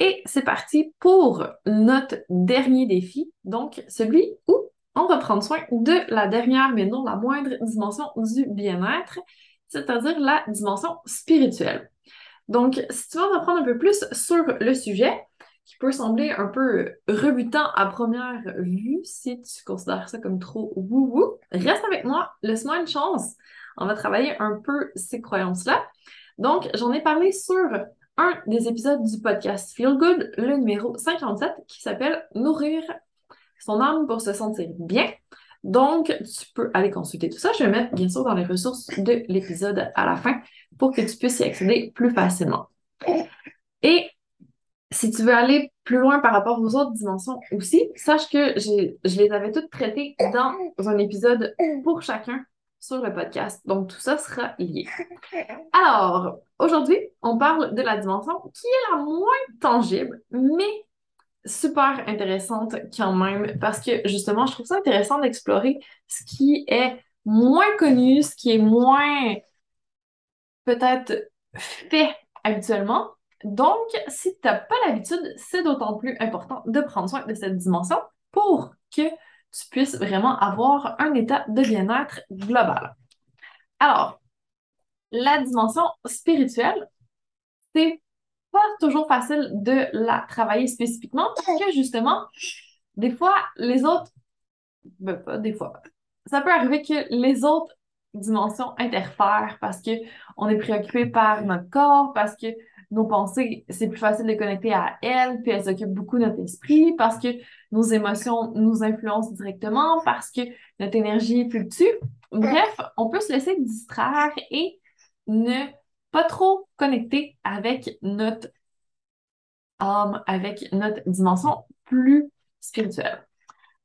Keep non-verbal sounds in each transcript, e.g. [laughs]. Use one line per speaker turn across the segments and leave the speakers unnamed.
Et c'est parti pour notre dernier défi, donc celui où on va prendre soin de la dernière, mais non la moindre dimension du bien-être, c'est-à-dire la dimension spirituelle. Donc, si tu veux en apprendre un peu plus sur le sujet, qui peut sembler un peu rebutant à première vue, si tu considères ça comme trop wou-wou, reste avec moi, laisse-moi une chance. On va travailler un peu ces croyances-là. Donc, j'en ai parlé sur un des épisodes du podcast Feel Good, le numéro 57, qui s'appelle Nourrir son âme pour se sentir bien. Donc, tu peux aller consulter tout ça. Je vais mettre bien sûr dans les ressources de l'épisode à la fin pour que tu puisses y accéder plus facilement. Et si tu veux aller plus loin par rapport aux autres dimensions aussi, sache que je les avais toutes traitées dans un épisode pour chacun sur le podcast. Donc, tout ça sera lié. [laughs] Alors, aujourd'hui, on parle de la dimension qui est la moins tangible, mais super intéressante quand même, parce que justement, je trouve ça intéressant d'explorer ce qui est moins connu, ce qui est moins peut-être fait habituellement. Donc, si tu n'as pas l'habitude, c'est d'autant plus important de prendre soin de cette dimension pour que tu puisses vraiment avoir un état de bien-être global. Alors, la dimension spirituelle, c'est pas toujours facile de la travailler spécifiquement parce que justement, des fois, les autres, ben pas des fois, ça peut arriver que les autres dimensions interfèrent parce que on est préoccupé par notre corps, parce que nos pensées, c'est plus facile de connecter à elles, puis elles occupent beaucoup notre esprit, parce que nos émotions nous influencent directement, parce que notre énergie fluctue. Bref, on peut se laisser distraire et ne pas trop connecter avec notre âme, avec notre dimension plus spirituelle.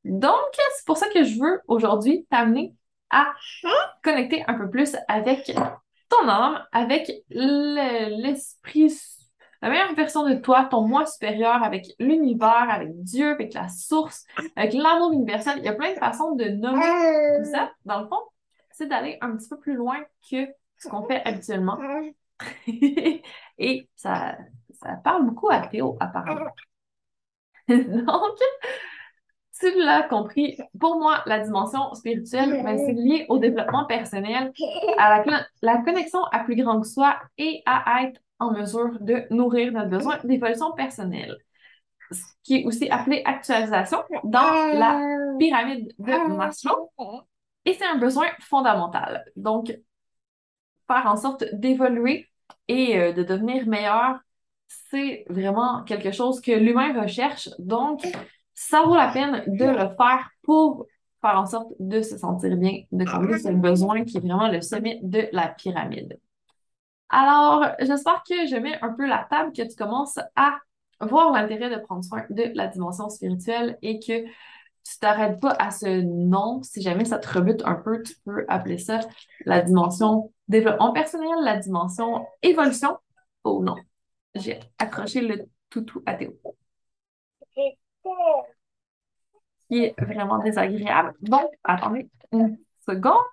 Donc, c'est pour ça que je veux aujourd'hui t'amener à connecter un peu plus avec ton âme, avec l'esprit, la meilleure version de toi, ton moi supérieur, avec l'univers, avec Dieu, avec la source, avec l'amour universel. Il y a plein de façons de nommer tout ça. Dans le fond, c'est d'aller un petit peu plus loin que ce qu'on fait habituellement. [laughs] Et ça, ça parle beaucoup à Théo, apparemment. [laughs] Donc, tu l'as compris, pour moi, la dimension spirituelle, ben, c'est lié au développement personnel, à la, connexion à plus grand que soi et à être en mesure de nourrir notre besoin d'évolution personnelle. Ce qui est aussi appelé actualisation dans la pyramide de Maslow. Et c'est un besoin fondamental. Donc, faire en sorte d'évoluer et euh, de devenir meilleur, c'est vraiment quelque chose que l'humain recherche. Donc, ça vaut la peine de le faire pour faire en sorte de se sentir bien, de combler ce besoin qui est vraiment le sommet de la pyramide. Alors, j'espère que je mets un peu la table, que tu commences à voir l'intérêt de prendre soin de la dimension spirituelle et que tu t'arrêtes pas à ce nom. Si jamais ça te rebute un peu, tu peux appeler ça la dimension développement personnel, la dimension évolution. Oh non, j'ai accroché le toutou à Théo qui est vraiment désagréable. Donc, attendez une seconde.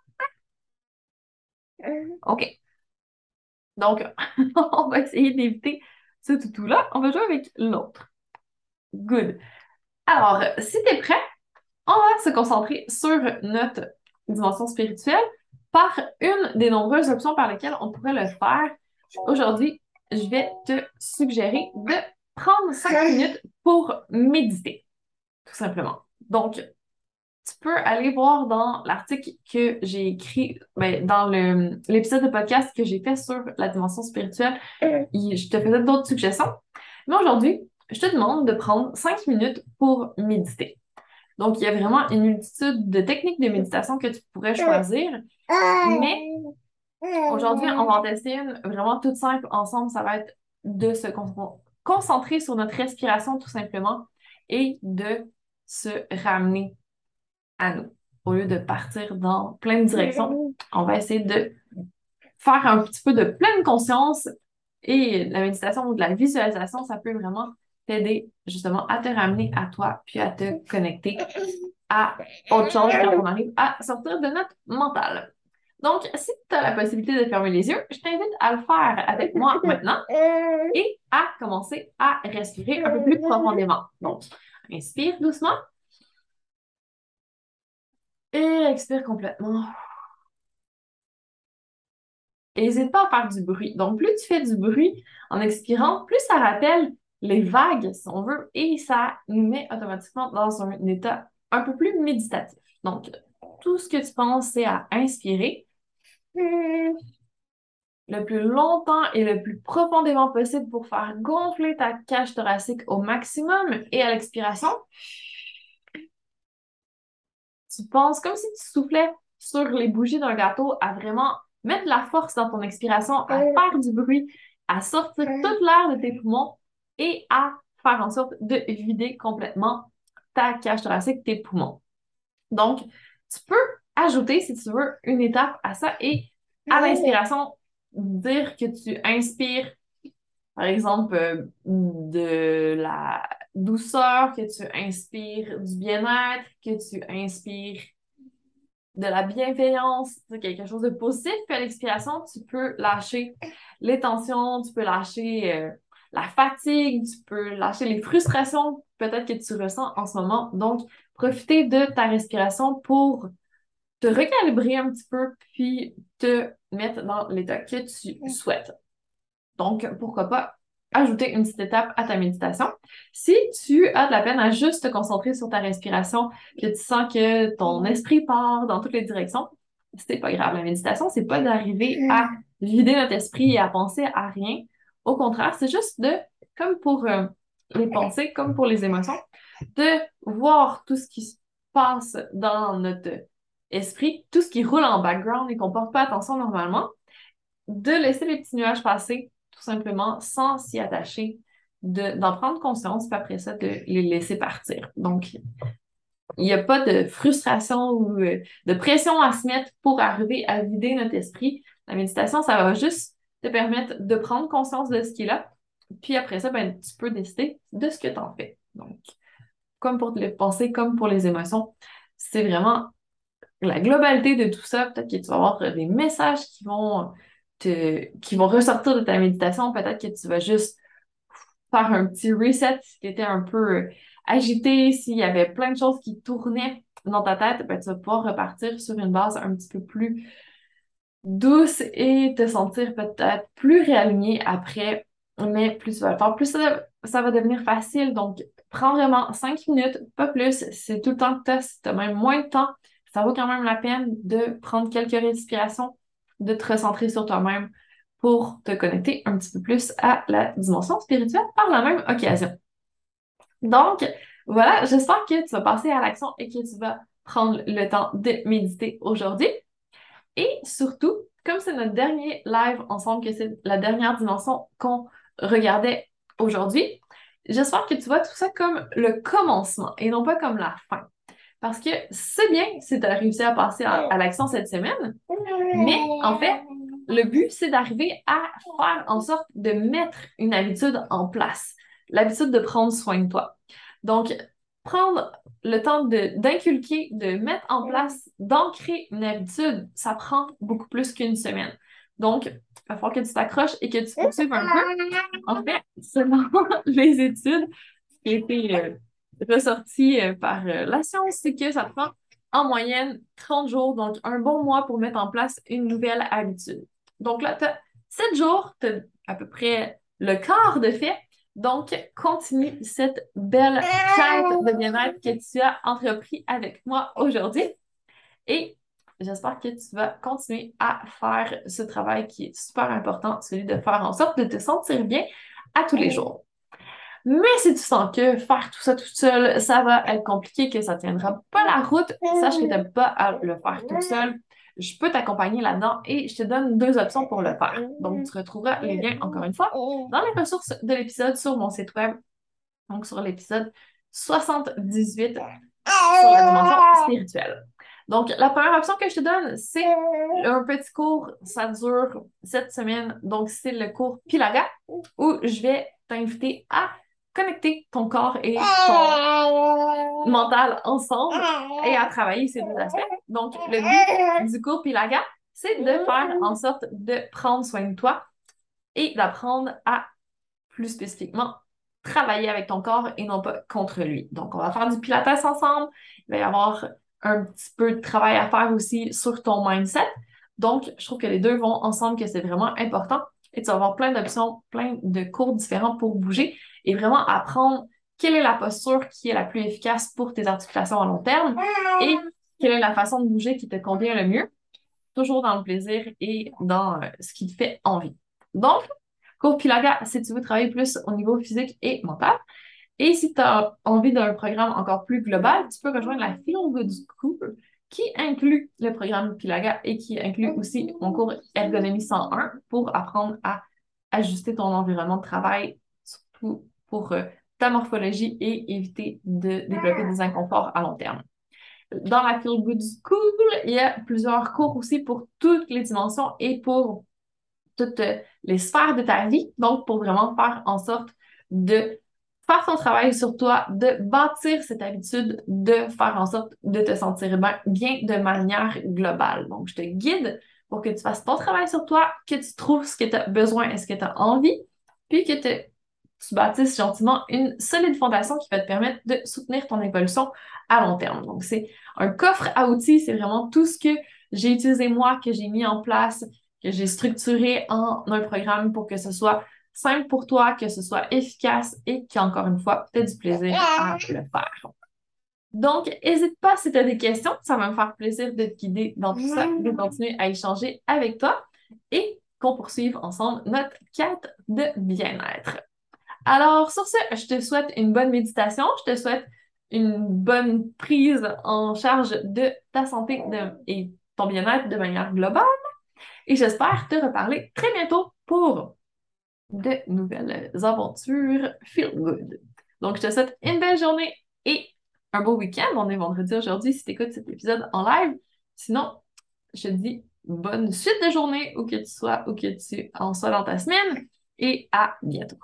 OK. Donc, [laughs] on va essayer d'éviter ce toutou-là. On va jouer avec l'autre. Good. Alors, si tu es prêt, on va se concentrer sur notre dimension spirituelle par une des nombreuses options par lesquelles on pourrait le faire. Aujourd'hui, je vais te suggérer de prendre cinq minutes pour méditer, tout simplement. Donc, tu peux aller voir dans l'article que j'ai écrit, ben, dans l'épisode de podcast que j'ai fait sur la dimension spirituelle. Je te faisais d'autres suggestions. Mais aujourd'hui, je te demande de prendre cinq minutes pour méditer. Donc, il y a vraiment une multitude de techniques de méditation que tu pourrais choisir. Mais aujourd'hui, on va en tester une vraiment toute simple ensemble. Ça va être de se concentrer sur notre respiration tout simplement et de se ramener à nous. Au lieu de partir dans plein de directions, on va essayer de faire un petit peu de pleine conscience et la méditation ou de la visualisation, ça peut vraiment t'aider justement à te ramener à toi puis à te connecter à autre chose quand on arrive à sortir de notre mental. Donc, si tu as la possibilité de fermer les yeux, je t'invite à le faire avec moi [laughs] maintenant et à commencer à respirer un peu plus profondément. Donc, inspire doucement. Et expire complètement. N'hésite pas à faire du bruit. Donc, plus tu fais du bruit en expirant, plus ça rappelle les vagues, si on veut, et ça nous met automatiquement dans un état un peu plus méditatif. Donc, tout ce que tu penses, c'est à inspirer le plus longtemps et le plus profondément possible pour faire gonfler ta cage thoracique au maximum. Et à l'expiration, tu penses comme si tu soufflais sur les bougies d'un gâteau à vraiment mettre la force dans ton expiration, à faire du bruit, à sortir toute l'air de tes poumons et à faire en sorte de vider complètement ta cage thoracique, tes poumons. Donc, tu peux ajouter, si tu veux, une étape à ça et à l'inspiration, dire que tu inspires, par exemple, euh, de la douceur, que tu inspires du bien-être, que tu inspires de la bienveillance, quelque chose de positif. Puis à l'expiration, tu peux lâcher les tensions, tu peux lâcher euh, la fatigue, tu peux lâcher les frustrations peut-être que tu ressens en ce moment. Donc, profiter de ta respiration pour te recalibrer un petit peu, puis te mettre dans l'état que tu souhaites. Donc, pourquoi pas ajouter une petite étape à ta méditation. Si tu as de la peine à juste te concentrer sur ta respiration, que tu sens que ton esprit part dans toutes les directions, c'est pas grave. La méditation, c'est pas d'arriver à vider notre esprit et à penser à rien. Au contraire, c'est juste de, comme pour euh, les pensées, comme pour les émotions, de voir tout ce qui se passe dans notre esprit, tout ce qui roule en background et qu'on porte pas attention normalement, de laisser les petits nuages passer tout simplement sans s'y attacher, d'en prendre conscience, puis après ça, de les laisser partir. Donc, il n'y a pas de frustration ou euh, de pression à se mettre pour arriver à vider notre esprit. La méditation, ça va juste te permettre de prendre conscience de ce qui est là. Puis après ça, ben, tu peux décider de ce que tu en fais. Donc, comme pour les pensées, comme pour les émotions, c'est vraiment la globalité de tout ça. Peut-être que tu vas avoir des messages qui vont qui vont ressortir de ta méditation. Peut-être que tu vas juste faire un petit reset si tu étais un peu agité, s'il y avait plein de choses qui tournaient dans ta tête, ben, tu vas pouvoir repartir sur une base un petit peu plus douce et te sentir peut-être plus réaligné après. Mais plus tu vas le faire, plus ça, ça va devenir facile. Donc, prends vraiment cinq minutes, pas plus. C'est tout le temps que tu as. Si tu as même moins de temps, ça vaut quand même la peine de prendre quelques respirations de te recentrer sur toi-même pour te connecter un petit peu plus à la dimension spirituelle par la même occasion. Donc, voilà, j'espère que tu vas passer à l'action et que tu vas prendre le temps de méditer aujourd'hui. Et surtout, comme c'est notre dernier live ensemble, que c'est la dernière dimension qu'on regardait aujourd'hui, j'espère que tu vois tout ça comme le commencement et non pas comme la fin. Parce que c'est bien si tu as réussi à passer à, l'action cette semaine, mais en fait, le but, c'est d'arriver à faire en sorte de mettre une habitude en place, l'habitude de prendre soin de toi. Donc, prendre le temps d'inculquer, de, mettre en place, d'ancrer une habitude, ça prend beaucoup plus qu'une semaine. Donc, il va falloir que tu t'accroches et que tu poursuives un peu. En fait, selon [laughs] les études qui ressorti euh, par euh, la science, c'est que ça prend en moyenne 30 jours, donc un bon mois pour mettre en place une nouvelle habitude. Donc là, tu as 7 jours, tu as à peu près le quart de fait. Donc, continue cette belle quête de bien-être que tu as entrepris avec moi aujourd'hui. Et j'espère que tu vas continuer à faire ce travail qui est super important, celui de faire en sorte de te sentir bien à tous les jours. Mais si tu sens que faire tout ça tout seul, ça va être compliqué, que ça ne tiendra pas la route, sache que tu n'as pas à le faire tout seul. Je peux t'accompagner là-dedans et je te donne deux options pour le faire. Donc, tu retrouveras les liens, encore une fois, dans les ressources de l'épisode sur mon site web. Donc, sur l'épisode 78 sur la dimension spirituelle. Donc, la première option que je te donne, c'est un petit cours. Ça dure cette semaine. Donc, c'est le cours Pilaga où je vais t'inviter à connecter ton corps et ton mental ensemble et à travailler ces deux aspects. Donc, le but du cours Pilaga, c'est de faire en sorte de prendre soin de toi et d'apprendre à plus spécifiquement travailler avec ton corps et non pas contre lui. Donc, on va faire du pilates ensemble. Il va y avoir un petit peu de travail à faire aussi sur ton mindset. Donc, je trouve que les deux vont ensemble, que c'est vraiment important. Et tu vas avoir plein d'options, plein de cours différents pour bouger et vraiment apprendre quelle est la posture qui est la plus efficace pour tes articulations à long terme et quelle est la façon de bouger qui te convient le mieux, toujours dans le plaisir et dans euh, ce qui te fait envie. Donc, cours Pilaga, si tu veux travailler plus au niveau physique et mental. Et si tu as envie d'un programme encore plus global, tu peux rejoindre la Feel Good School qui inclut le programme Pilaga et qui inclut aussi mon cours Ergonomie 101 pour apprendre à ajuster ton environnement de travail, surtout pour euh, ta morphologie et éviter de développer des inconforts à long terme. Dans la Feel Good School, il y a plusieurs cours aussi pour toutes les dimensions et pour toutes les sphères de ta vie. Donc, pour vraiment faire en sorte de faire ton travail sur toi, de bâtir cette habitude de faire en sorte de te sentir bien, de manière globale. Donc, je te guide pour que tu fasses ton travail sur toi, que tu trouves ce que tu as besoin et ce que tu as envie, puis que tu bâtisses gentiment une solide fondation qui va te permettre de soutenir ton évolution à long terme. Donc, c'est un coffre à outils, c'est vraiment tout ce que j'ai utilisé moi, que j'ai mis en place, que j'ai structuré en un programme pour que ce soit simple pour toi, que ce soit efficace et qu'encore une fois, tu aies du plaisir à le faire. Donc, n'hésite pas si tu as des questions, ça va me faire plaisir de te guider dans tout ça, de continuer à échanger avec toi et qu'on poursuive ensemble notre quête de bien-être. Alors, sur ce, je te souhaite une bonne méditation, je te souhaite une bonne prise en charge de ta santé et ton bien-être de manière globale. Et j'espère te reparler très bientôt pour de nouvelles aventures feel good. Donc, je te souhaite une belle journée et un beau week-end. On est vendredi aujourd'hui si tu écoutes cet épisode en live. Sinon, je te dis bonne suite de journée où que tu sois, où que tu en sois dans ta semaine et à bientôt.